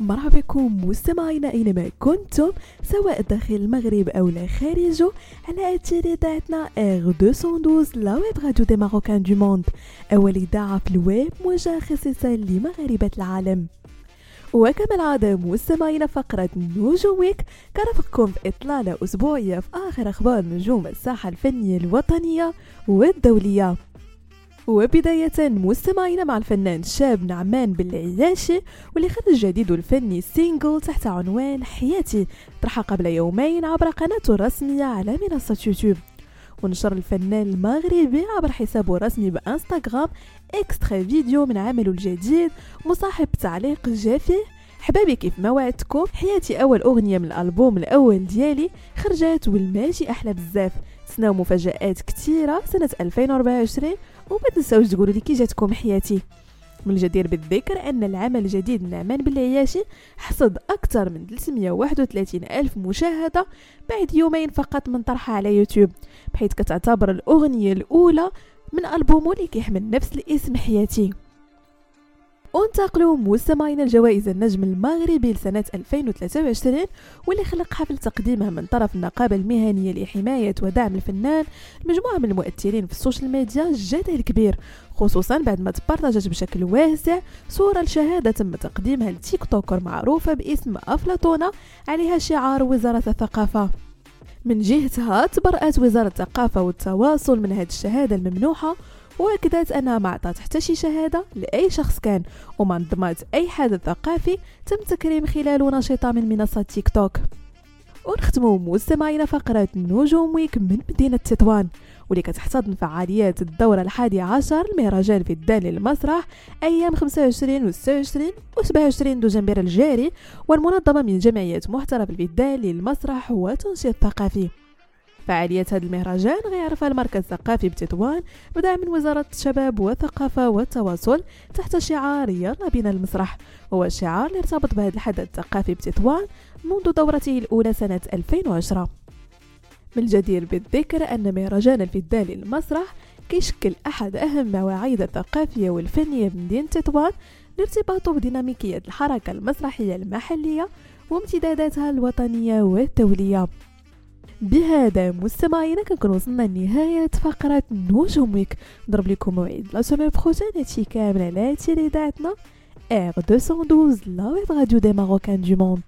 مرحبا بكم مستمعينا اينما كنتم سواء داخل المغرب أو لا خارجه على اثير اذاعتنا R212 la web radio des Marocains du monde أول إذاعة في الويب موجهه خصيصا لمغاربة العالم. وكما العادة مستمعين فقرة نجوم Week كنرافقكم في إطلالة أسبوعية في آخر أخبار نجوم الساحة الفنية الوطنية والدولية. وبداية مستمعين مع الفنان الشاب نعمان بالعياشي واللي خرج جديده الفني single تحت عنوان حياتي طرح قبل يومين عبر قناته الرسمية على منصة يوتيوب. ونشر الفنان المغربي عبر حسابه الرسمي ب Instagram extrait vidéo من عمله الجديد مصاحب تعليق جا فيه. حبابي كيف ما وعدتكم حياتي أول أغنية من الألبوم الأول ديالي خرجت والماجي أحلى بزاف. تسناو مفاجآت كثيرة سنة 2024 وما تنساوش تقولوا لي كي جاتكم حياتي. من الجدير بالذكر أن العمل الجديد نعمان بالعياشي حصد أكثر من 331 ألف مشاهدة بعد يومين فقط من طرحها على يوتيوب بحيث كتعتبر الأغنية الأولى من ألبومه اللي كيحمل نفس الاسم حياتي. وانتقلوا مستمعين الجوائز النجم المغربي لسنة 2023 واللي خلق حفل تقديمها من طرف النقابة المهنية لحماية ودعم الفنان مجموعة من المؤثرين في ال social media جدل كبير خصوصا بعد ما تبرتجت بشكل واسع صورة لشهادة تم تقديمها ل TikTokeuse معروفة باسم أفلاطونة عليها شعار وزارة الثقافة. من جهتها تبرأت وزارة الثقافة والتواصل من هذه الشهادة الممنوحة وأكدت أنها ما عطات حتى شي شهادة لأي شخص كان وما نظمت أي حدث ثقافي تم تكريم خلاله نشيطة من منصة تيك توك. ونختموا مستمعين فقرة نجوم ويك من مدينة تطوان واللي كتحتضن فعاليات الدورة الحادية عشر المهرجان في الدال للمسرح أيام 25 و 26 و 27 دجنبر الجاري والمنظمة من جمعية محترف الفدال للمسرح والتنشيط الثقافي فعاليات هذا المهرجان غيعرفها المركز الثقافي بتطوان بدعم من وزارة الشباب والثقافة والتواصل تحت شعار يلا بنا المسرح هو شعار اللي ارتبط بهذا الحدث الثقافي بتطوان منذ دورته الأولى سنة 2010 من الجدير بالذكر أن مهرجان الفدان للمسرح كيشكل أحد أهم المواعيد الثقافية والفنية بمدينة تطوان لارتباطه بديناميكية الحركة المسرحية المحلية وامتداداتها الوطنية والدولية. بهذا مستمعينا كنكون وصلنا لنهاية فقرة نجوم ويك نضرب لكم موعد la semaine prochaine هادشي كامل على أثير إذاعتنا. R212 la web radio des Marocains du monde